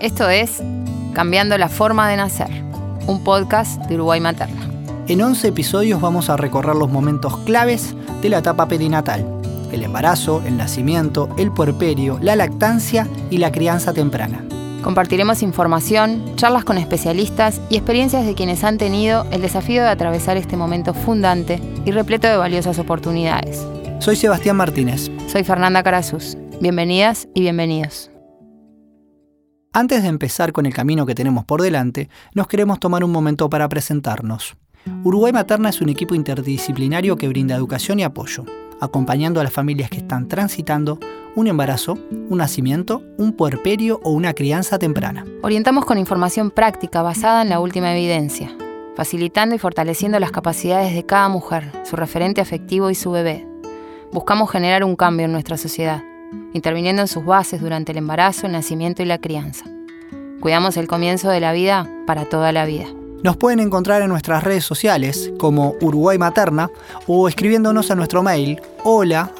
Esto es Cambiando la forma de nacer, un podcast de Uruguay Materna. En 11 episodios vamos a recorrer los momentos claves de la etapa perinatal. El embarazo, el nacimiento, el puerperio, la lactancia y la crianza temprana. Compartiremos información, charlas con especialistas y experiencias de quienes han tenido el desafío de atravesar este momento fundante y repleto de valiosas oportunidades. Soy Sebastián Martínez. Soy Fernanda Carazuz. Bienvenidas y bienvenidos. Antes de empezar con el camino que tenemos por delante, nos queremos tomar un momento para presentarnos. Uruguay Materna es un equipo interdisciplinario que brinda educación y apoyo, acompañando a las familias que están transitando un embarazo, un nacimiento, un puerperio o una crianza temprana. Orientamos con información práctica basada en la última evidencia, facilitando y fortaleciendo las capacidades de cada mujer, su referente afectivo y su bebé. Buscamos generar un cambio en nuestra sociedad interviniendo en sus bases durante el embarazo, el nacimiento y la crianza. Cuidamos el comienzo de la vida para toda la vida. Nos pueden encontrar en nuestras redes sociales como Uruguay Materna o escribiéndonos a nuestro mail hola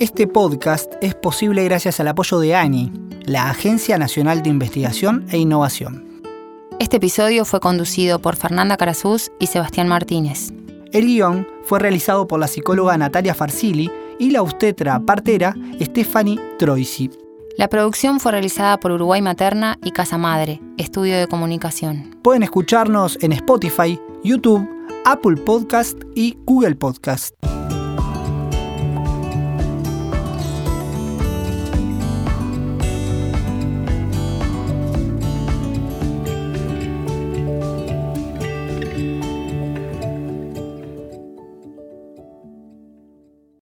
Este podcast es posible gracias al apoyo de ANI, la Agencia Nacional de Investigación e Innovación. Este episodio fue conducido por Fernanda Carazuz y Sebastián Martínez. El guion fue realizado por la psicóloga Natalia Farsili y la obstetra partera Stephanie Troisi. La producción fue realizada por Uruguay Materna y Casa Madre, estudio de comunicación. Pueden escucharnos en Spotify, YouTube, Apple Podcast y Google Podcast.